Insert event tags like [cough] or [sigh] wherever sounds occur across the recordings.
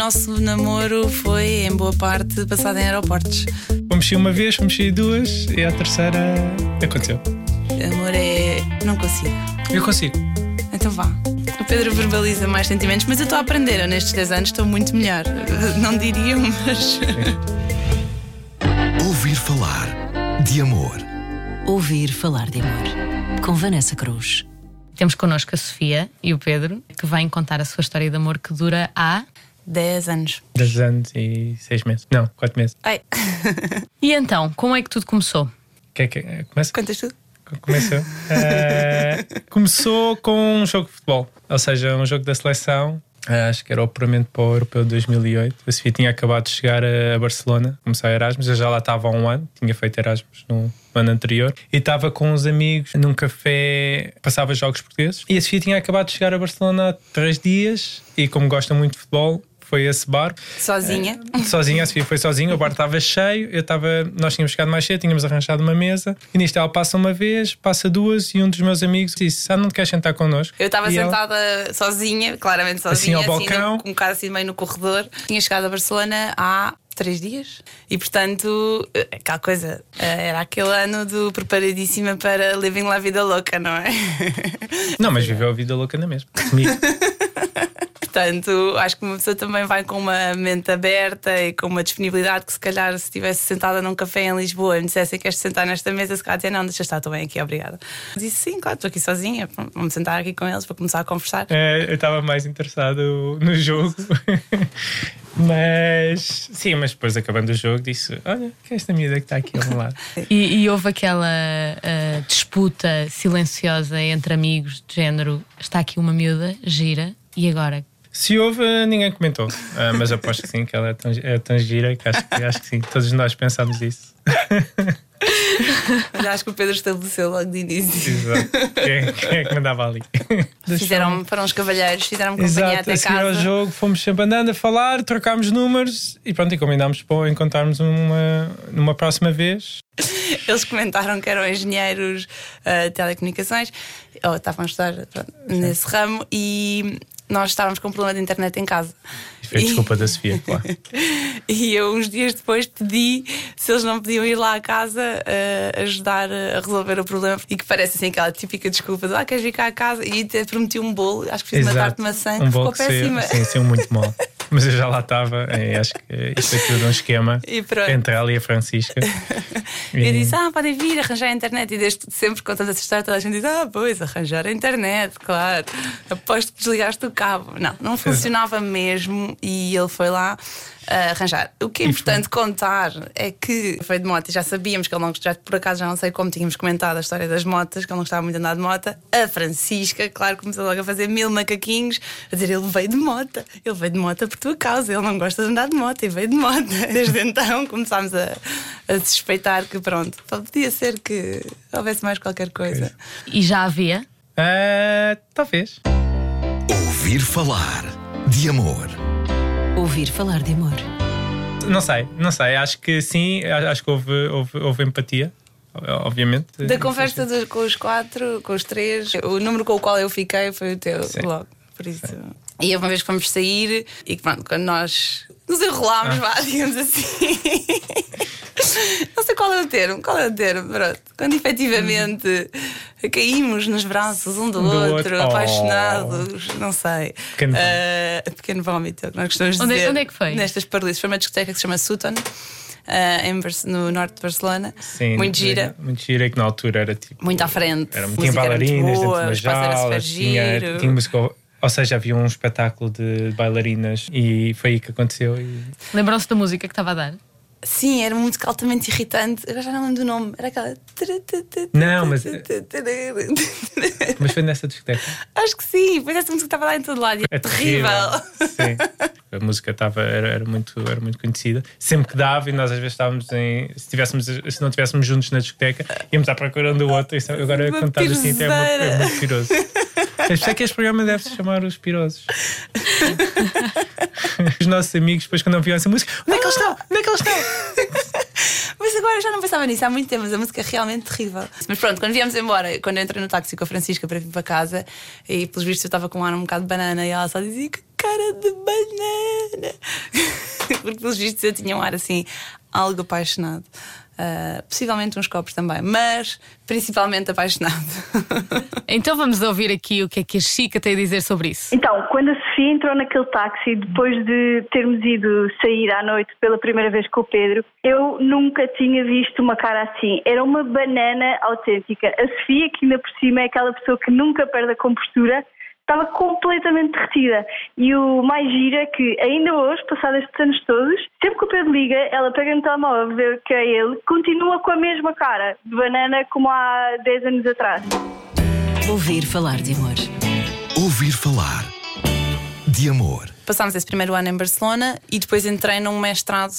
nosso namoro foi, em boa parte, passado em aeroportos. Ir uma vez, ir duas e a terceira aconteceu. Amor é. Não consigo. Eu consigo. Então vá. O Pedro verbaliza mais sentimentos, mas eu estou a aprender. Eu, nestes 10 anos estou muito melhor. [laughs] Não diria, mas. [laughs] Ouvir falar de amor. Ouvir falar de amor. Com Vanessa Cruz. Temos connosco a Sofia e o Pedro, que vêm contar a sua história de amor que dura há. 10 anos. 10 anos e 6 meses. Não, 4 meses. Ai. [laughs] E então, como é que tudo começou? Quer que é? começa? Contas tudo? Começou. [laughs] Eh, começou com um jogo de futebol, ou seja, um jogo da seleção. Eh, acho que era o apuramento para o Europeu de 2008. A Sofia tinha acabado de chegar a Barcelona, começar a Erasmus. Eu já lá estava há um ano, tinha feito Erasmus no ano anterior. E estava com uns amigos num café, passava jogos portugueses. E a Sofia tinha acabado de chegar a Barcelona há três dias. E como gosta muito de futebol, foi esse bar. Sozinha? É, sozinha, a Sofia foi sozinha, o bar estava cheio, eu estava, nós tínhamos chegado mais cedo, tínhamos arranjado uma mesa, e nisto ela passa uma vez, passa duas, e um dos meus amigos disse: Ah, não te queres sentar connosco? Eu estava E ela- sentada sozinha, claramente sozinha, Assim, ao balcão. no- um bocado assim meio no corredor. Tinha chegado a Barcelona há três dias e, portanto, eh, aquela coisa, eh, era aquele ano do preparadíssima para Living La Vida Louca, não é? Não, mas viveu a vida louca na mesma. [laughs] Comigo. Portanto, acho que uma pessoa também vai com uma mente aberta e com uma disponibilidade que, se calhar, se estivesse sentada num café em Lisboa e me dissessem que queres sentar nesta mesa, se calhar dizer não, deixa estar, estou bem aqui, obrigada. Disse sim, claro, estou aqui sozinha, vamos sentar aqui com eles para começar a conversar. É, eu estava mais interessado no jogo. [laughs] Mas sim, mas depois acabando o jogo disse: Olha, que é esta miúda que está aqui ao meu lado. E, e houve aquela ah, disputa silenciosa entre amigos, de género: está aqui uma miúda, gira, e agora? Se houve, ninguém comentou. Ah, mas aposto que sim, que ela é tão, é tão gira que acho, que acho que sim. Todos nós pensámos isso. Mas acho que o Pedro estabeleceu logo de início. Exato. Quem, é- quem é que mandava ali? Fizeram para uns cavalheiros, fizeram companhia Exato, até a seguir ao casa. jogo fomos sempre andando a falar, trocámos números e pronto, e combinámos para encontrarmos numa, numa próxima vez. Eles comentaram que eram engenheiros ah, de telecomunicações, ou estavam a estudar pronto, nesse ramo, e nós estávamos com um problema de internet em casa. Foi desculpa da Sofia, [laughs] claro. E eu, uns dias depois, pedi se eles não podiam ir lá à casa ah, ajudar a resolver o problema. E que parece assim aquela típica desculpa de ah, queres vir cá à casa? E te prometi um bolo, acho que fiz uma tarte de maçã, um ficou péssima. sim, saiu muito mal. [laughs] Mas eu já lá estava, e acho que isto é tudo um esquema E entre ela e a Francisca. [laughs] Eu E- disse, ah, podem vir arranjar a internet. E desde sempre contamos essa história, toda a gente diz, ah, pois, arranjar a internet, claro. Aposto que desligaste o cabo. Não, não funcionava [laughs] mesmo e ele foi lá ah, arranjar. O que é importante contar é que foi de moto e já sabíamos que ele não gostava, por acaso já não sei como tínhamos comentado a história das motas, que ele não gostava muito de andar de moto. A Francisca, claro, começou logo a fazer mil macaquinhos, a dizer, ele veio de moto, ele veio de moto por tua causa, ele não gosta de andar de moto e veio de moto. [laughs] Desde então começámos a, a suspeitar que, pronto, podia ser que houvesse mais qualquer coisa. E já havia? Ah, talvez. Ouvir falar de amor. Ouvir falar de amor. Não sei, não sei. Acho que sim, acho que houve, houve, houve empatia, obviamente. Da conversa de- com os quatro, com os três, o número com o qual eu fiquei foi o teu Sim. logo. Por isso. E houve uma vez que fomos sair e que pronto, quando nós nos enrolámos, Ah. vá, digamos assim. Não sei qual é o termo, qual é o termo, pronto. Quando efetivamente caímos nos braços um do, do outro, outro. Oh. apaixonados, não sei. Pequeno vómito. Ah, pequeno vómito, é que nós gostamos Onde é- de dizer. onde é que foi? Nestas paralises. Foi uma discoteca que se chama Sutton. em Bar- no norte de Barcelona, Sim, muito gira, Muito gira, que na altura era tipo. muito à frente. Era, tinha bailarinas boa, dentro o das espaço era super jalas, tinha, giro. tinha música. Ou seja, havia um espetáculo de bailarinas e foi aí que aconteceu. E... Lembram-se da música que estava a dar? Sim, era uma música altamente irritante. Agora já não lembro do nome. Era aquela. Não, mas- [laughs] Mas foi nessa discoteca. Acho que sim. Pois essa música estava lá em todo lado. e É É terrível. Sim. [laughs] A música estava, era, era, muito, era muito conhecida. Sempre que dava, e nós às vezes estávamos em. Se, tivéssemos, se não estivéssemos juntos na discoteca, íamos à procura um do outro. Isso, agora contar assim até é muito, é muito piroso. Eu sei que este programa deve se chamar Os Pirosos. Os nossos amigos, depois, quando ouviam essa música, onde é que eles estão? Onde é que eles estão? Mas agora eu já não pensava nisso há muito tempo, mas a música é realmente terrível. Mas pronto, quando viemos embora, quando eu entrei no táxi com a Francisca para vir para casa, e pelos vistos eu estava com um ar um bocado de banana, e ela só dizia que cara de banana. [laughs] Porque, pelos vistos, eu tinha um ar assim, algo apaixonado. Uh, possivelmente uns copos também, mas principalmente apaixonado. [laughs] então vamos ouvir aqui o que é que a Chica tem a dizer sobre isso. Então, quando a Sofia entrou naquele táxi, depois de termos ido sair à noite pela primeira vez com o Pedro, eu nunca tinha visto uma cara assim. Era uma banana autêntica. A Sofia, que ainda por cima é aquela pessoa que nunca perde a compostura, estava completamente derretida. E o mais gira é que, ainda hoje, passados estes anos todos, sempre que o Pedro liga, ela pega no telemóvel ver que é ele, continua com a mesma cara de banana como há 10 anos atrás. Ouvir falar de amor. Ouvir falar de amor. Passámos esse primeiro ano em Barcelona e depois entrei num mestrado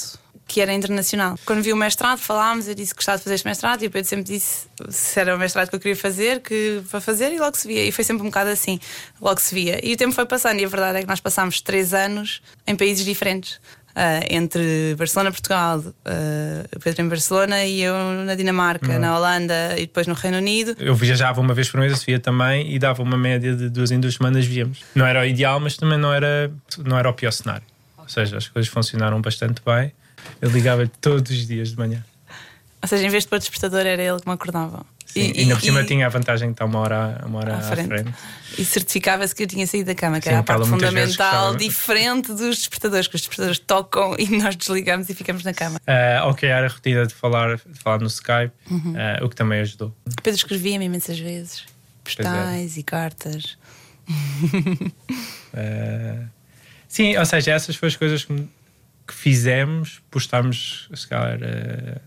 que era internacional. Quando vi o mestrado, falámos, eu disse que gostava de fazer este mestrado e o Pedro sempre disse se era o mestrado que eu queria fazer, que para fazer e logo se via. E foi sempre um bocado assim, logo se via. E o tempo foi passando e a verdade é que nós passámos três anos em países diferentes. Uh, entre Barcelona, Portugal, uh, Pedro em Barcelona e eu na Dinamarca, na Holanda e depois no Reino Unido. Eu viajava uma vez por mês, a Sofia também, e dava uma média de duas em duas semanas víamos. Não era o ideal, mas também não era, não era o pior cenário. Ou seja, as coisas funcionaram bastante bem. Eu ligava todos os dias de manhã. Ou seja, em vez de pôr despertador, era ele que me acordava. Sim, e, e, na por cima tinha a vantagem de estar uma hora, uma hora à, frente. à frente. E certificava-se que eu tinha saído da cama, que Sim, era a parte fundamental, diferente dos despertadores, que os despertadores tocam e nós desligamos e ficamos na cama. Uh, ok, era a rotina de falar, de falar no Skype, uhum. uh, o que também ajudou. Pedro escrevia-me imensas vezes, postais e cartas. uh, sim, ou seja, essas foram as coisas que que fizemos por estarmos, se calhar, uh,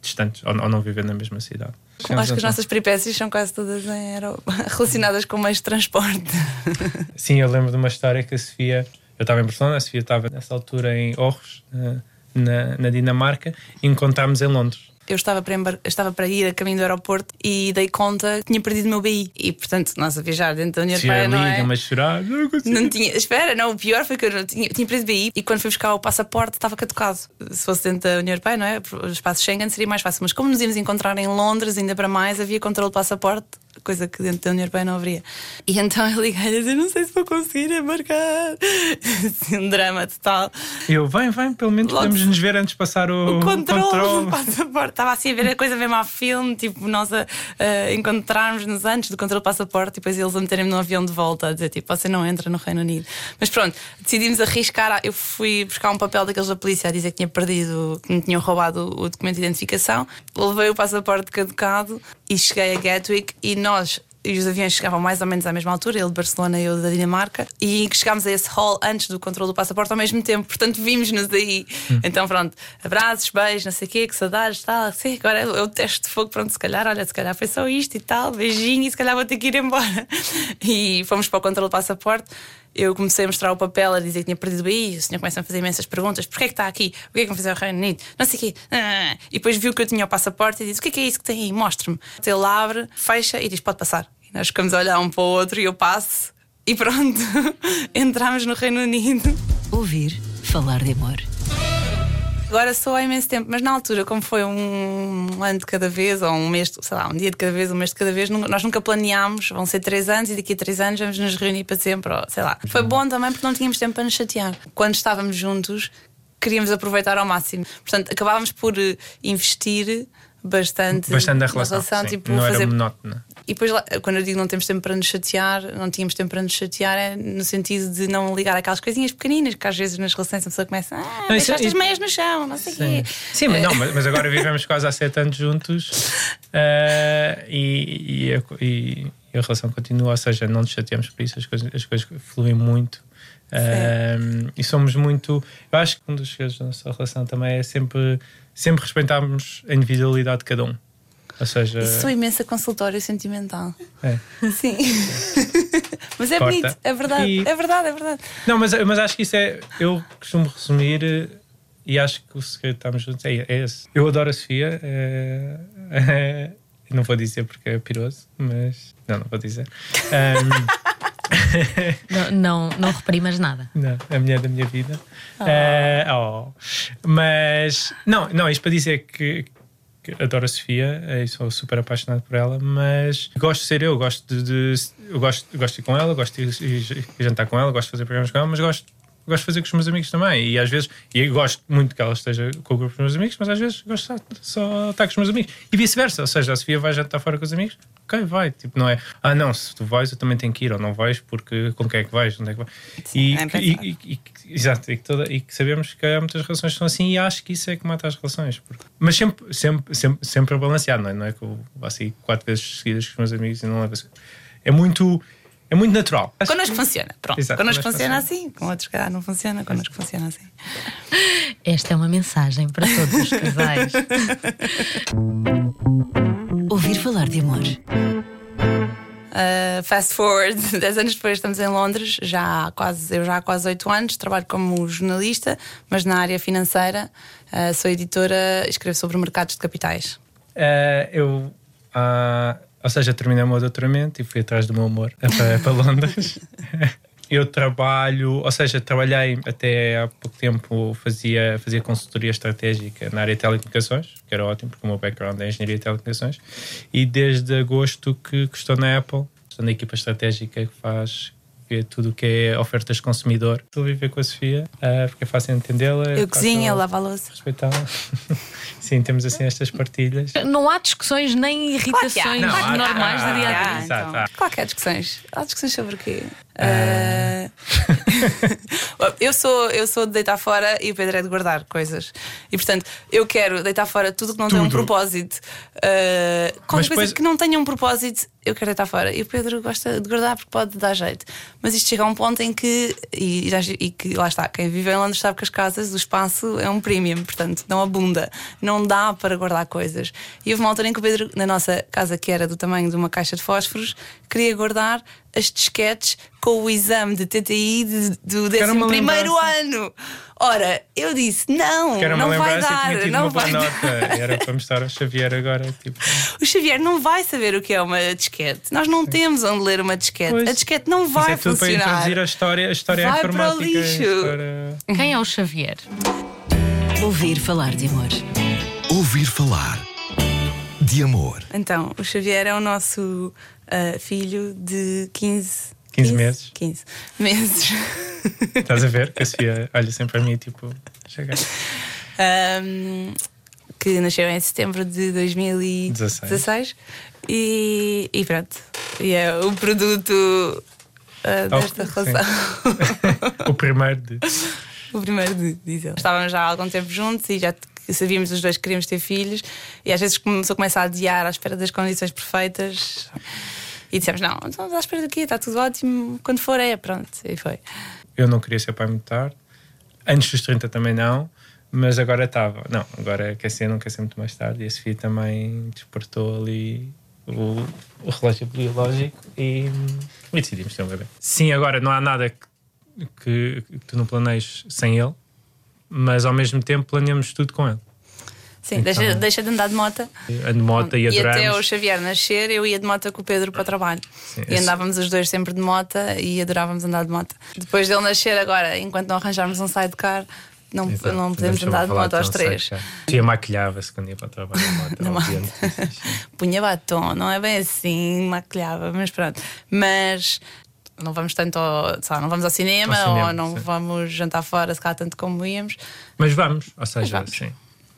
distantes ou, ou, não viver na mesma cidade. Acho que as nossas peripécias são quase todas em, [laughs] relacionadas com meios de transporte. [laughs] Sim, eu lembro de uma história que a Sofia. Eu estava em Barcelona, a Sofia estava nessa altura em Orros, na, na Dinamarca, e encontrámos em Londres eu estava para, embar... estava para ir a caminho do aeroporto e dei conta que tinha perdido o meu BI. E portanto, nós a viajar dentro da União Europeia. Não é? mas chorar. Não, não tinha. Espera, não, o pior foi que eu não tinha, tinha perdido o BI e quando fui buscar o passaporte estava caducado. Se fosse dentro da União Europeia, não é? O espaço Schengen seria mais fácil. Mas como nos íamos encontrar em Londres, ainda para mais, havia controle de passaporte coisa que dentro da União Europeia não haveria. E então eu liguei-lhe a dizer: Não sei se vou conseguir embarcar. [laughs] Assim, um drama total. Eu, vem, vem, pelo menos Logo podemos nos ver antes de passar o, o controle, controle. do passaporte. Estava assim a ver a coisa a filme, tipo, nós a, a encontrarmos-nos antes do controle do passaporte e depois eles a meterem-me no avião de volta, a dizer tipo, você não entra no Reino Unido. Mas pronto, decidimos arriscar. Eu fui buscar um papel daqueles da polícia a dizer que tinha perdido, que me tinham roubado o documento de identificação. Levei o passaporte caducado e cheguei a Gatwick e nós e os aviões chegavam mais ou menos à mesma altura, ele de Barcelona e eu da Dinamarca, e que chegámos a esse hall antes do controle do passaporte ao mesmo tempo, portanto vimos-nos aí. Hum. Então pronto, abraços, beijos, não sei o quê, que saudades, tal, agora é o teste de fogo, pronto, se calhar, olha, se calhar foi só isto e tal, beijinho, e se calhar vou ter que ir embora. [laughs] E fomos para o controle do passaporte eu comecei a mostrar o papel a dizer que tinha perdido o BI, o senhor começa a fazer imensas perguntas: porquê é que está aqui? O que é que vão fazer ao Reino Unido? Não sei o quê. Ah. E depois viu que eu tinha o passaporte e disse: o que é que é isso que tem aí? Mostre-me. Ele abre, fecha e diz: pode passar. Nós ficamos a olhar um para o outro e eu passo e pronto, [laughs] entramos no Reino Unido. Ouvir falar de amor. Agora sou há imenso tempo, mas na altura, como foi um ano de cada vez, ou um mês, sei lá, um dia de cada vez, um mês de cada vez, nós nunca planeámos, vão ser três anos e daqui a três anos vamos nos reunir para sempre, ou, sei lá. Foi bom também porque não tínhamos tempo para nos chatear. Quando estávamos juntos, queríamos aproveitar ao máximo. Portanto, acabávamos por eh, investir bastante, bastante na relação, relação tipo, não fazer... era monótona. E depois, quando eu digo não temos tempo para nos chatear, não tínhamos tempo para nos chatear, é no sentido de não ligar aquelas coisinhas pequeninas que às vezes nas relações a pessoa começa ah, não, deixaste isso, as meias no chão, não sei o quê. Sim, mas, não, mas agora vivemos quase há sete anos juntos uh, e, e, a, e, a, relação continua, ou seja, não nos chateamos por isso, as coisas, as coisas fluem muito. Uh, e somos muito. Eu acho que um dos segredos da nossa relação também é sempre, sempre respeitarmos a individualidade de cada um. Ou seja. Isso sou imensa consultório sentimental. É. [laughs] Sim. [laughs] mas é Corta. bonito, é verdade, e... é verdade, é verdade. Não, mas, mas acho que isso é. Eu costumo resumir eh, e acho que o segredo de estarmos juntos é, é esse. Eu adoro a Sofia. É, é, [laughs] não vou dizer porque é piroso, mas. Não, não vou dizer. Um, não, não, não reprimas nada. Não, a mulher da minha vida. Oh. Uh, oh. Mas, não, não, isto para dizer que, que adoro a Sofia e sou super apaixonado por ela, mas gosto de ser eu, gosto de, de- eu gosto, gosto de ir com ela, gosto de ir, ir jantar com ela, gosto de fazer programas com ela, mas gosto, gosto de fazer com os meus amigos também. E às vezes, e eu gosto muito que ela esteja com o grupo dos meus amigos, mas às vezes gosto só, de estar com os meus amigos. E vice-versa, ou seja, a Sofia vai jantar fora com os amigos, ok, vai. Tipo, não é, ah, não, se tu vais, eu também tenho que ir, ou não vais, porque com quem é que vais, onde é que vais. E, nem e, e- e- exato, e que, toda, e que sabemos que há muitas relações que são assim, e acho que isso é que mata as relações. porque- mas sempre, sempre, sempre, sempre balanceado, não é? Não é que eu vá assim quatro vezes seguidas com os meus amigos e não levo assim. É muito, é muito natural. Connosco funciona, pronto. Exato, connosco funciona funciona. assim, com outros, calhar, não funciona, connosco funciona assim. Esta é uma mensagem para todos os casais. [laughs] Ouvir falar de amor. Uh, fast forward, [laughs] 10 anos depois estamos em Londres, já há quase, eu já há quase 8 anos, trabalho como jornalista, mas na área financeira, uh, sou editora, escrevo sobre mercados de capitais. Eh, eu, ou seja, terminei o meu doutoramento e fui atrás do meu amor para, para Londres. [laughs] Eu trabalho, ou seja, trabalhei até há pouco tempo, fazia, fazia consultoria estratégica na área de telecomunicações, que era ótimo, porque o meu background é engenharia de telecomunicações, e desde agosto que, que estou na Apple, estou na equipa estratégica que faz tudo o que é ofertas de consumidor. Estou a viver com a Sofia, ah, porque é fácil entendê-la. Eu é cozinho, fácil ele lava a louça. respeitá-la. [laughs] Sim, temos assim estas partilhas. Não há discussões nem irritações Não, há- normais há- do dia a dia. então. Claro que há discussões. Há discussões sobre o quê? Ah, [laughs] eu, sou, eu sou de deitar fora e o Pedro é de guardar coisas. E portanto, eu quero deitar fora tudo que não tem um Tudo. propósito. Ah, qualquer Mas coisa depois- que não tenha um propósito, eu quero deitar fora. E o Pedro gosta de guardar porque pode dar jeito. Mas isto chega a um ponto em que, e, e que lá está, quem vive em Londres sabe que as casas, o espaço é um premium, portanto, não abunda. Não dá para guardar coisas. E houve uma altura em que o Pedro, na nossa casa, que era do tamanho de uma caixa de fósforos, queria guardar as disquetes com o exame de TTI de- do era uma 11 primeiro ano. Ora, eu disse: não, não vai dar, não vai [laughs] dar. Era para mostrar ao Xavier agora. Tipo, O Xavier não vai saber o que é uma disquete. Nós não temos onde ler uma disquete. Pois. A disquete não isso vai é tudo para funcionar. introduzir a história, a história Vai para o a lixo. história- Quem é o Xavier? Ouvir falar de amor. Ouvir falar de amor. Então, o Xavier é o nosso ah, filho de 15, 15 meses. 15 meses. Estás a ver? Que a Sofia olha sempre para mim, tipo, chega. Ahm, que nasceu em setembro de 2016 e, e pronto. E é o produto Oh, desta sim. relação. [laughs] O primeiro de. O primeiro de dizer. Estávamos já há algum tempo juntos e já sabíamos os dois que queríamos ter filhos, e às vezes começou a começar a adiar à espera das condições perfeitas. E dissemos: Não, estamos à espera do quê? Está tudo ótimo. Quando for, é. Pronto. E foi. Eu não queria ser pai muito tarde. Antes dos 30 também não. Mas agora estava. Não, agora quer ser, não quer ser muito mais tarde. E a Sofia também despertou ali o, o relógio biológico e, e decidimos ter um bebê. Sim, agora não há nada que, que, que tu não planejes sem ele, mas ao mesmo tempo planeamos tudo com ele. Sim, Então- deixa, deixa de andar de moto. A de moto e E até o adoramos. Xavier nascer, eu ia de moto com o Pedro para o trabalho. e esse- andávamos os dois sempre de moto e adorávamos andar de moto. Depois dele nascer, agora, enquanto não arranjarmos um sidecar, não, Exato. não podemos andar de moto aos três. Sofia maquilhava-se quando ia para o trabalho de moto. [laughs] [laughs] Punha batom, não é bem assim, maquilhava, mas pronto. Mas não vamos tanto ao, lá, não vamos ao cinema, Ao cinema, ou não sim. vamos jantar fora, se calhar tanto como íamos. Mas vamos, ou seja, vamos. sim.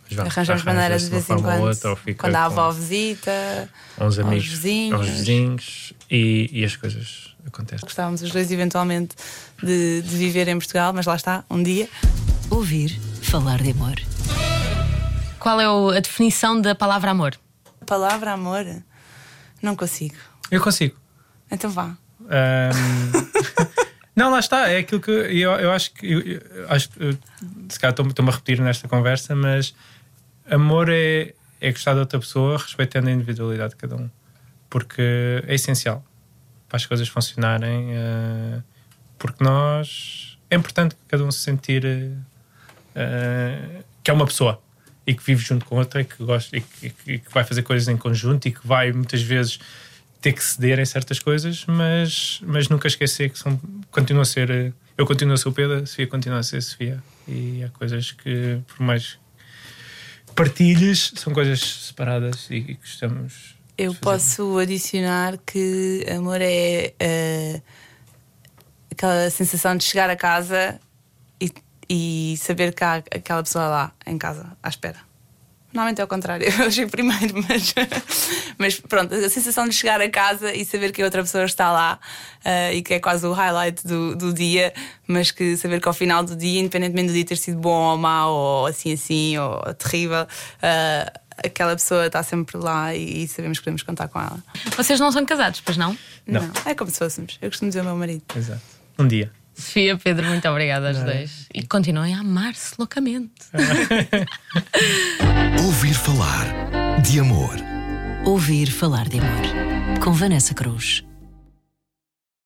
Mas vamos. Arranjamos maneira de vez em quando. outra, ou quando a avó visita, uns aos amigos, vizinhos. aos vizinhos e, e as coisas acontecem. Gostávamos os dois eventualmente de, de viver em Portugal, mas lá está, um dia. Ouvir falar de amor. Qual é a definição da palavra amor? A palavra amor, não consigo. Eu consigo. Então vá. Ahm, [laughs] não, lá está. É aquilo que eu, eu acho que. Eu, eu acho que eu, se calhar estou- estou-me a repetir nesta conversa, mas amor é, é gostar de outra pessoa respeitando a individualidade de cada um. Porque é essencial para as coisas funcionarem. eh, porque nós. É importante que cada um se sentir eh, que é uma pessoa e que vive junto com outra e que gosta e que, e que vai fazer coisas em conjunto e que vai muitas vezes ter que ceder em certas coisas, mas, mas nunca esquecer que são, continua a ser. eh, Eu continuo a ser o Pedro, a Sofia continua a ser a Sofia. E há coisas que, por mais partilhes são coisas separadas e, e gostamos. Eu posso adicionar que amor é eh, aquela sensação de chegar a casa e, saber que há aquela pessoa lá em casa à espera. Normalmente é ao contrário, [laughs] eu chego primeiro, mas, mas pronto, a sensação de chegar a casa e saber que a outra pessoa está lá eh, e que é quase o highlight do, do dia, mas que saber que ao final do dia, independentemente do dia ter sido bom ou mau, ou assim assim, ou terrível, eh, aquela pessoa está sempre lá e, e sabemos que podemos contar com ela. Vocês não são casados, pois não? Não. É como se fôssemos. Eu costumo dizer ao meu marido. Exato. Um dia. Sofia, Pedro, muito obrigada aos dois. E continuem a amar-se loucamente. [laughs] Ouvir falar de amor. Ouvir falar de amor. Com Vanessa Cruz.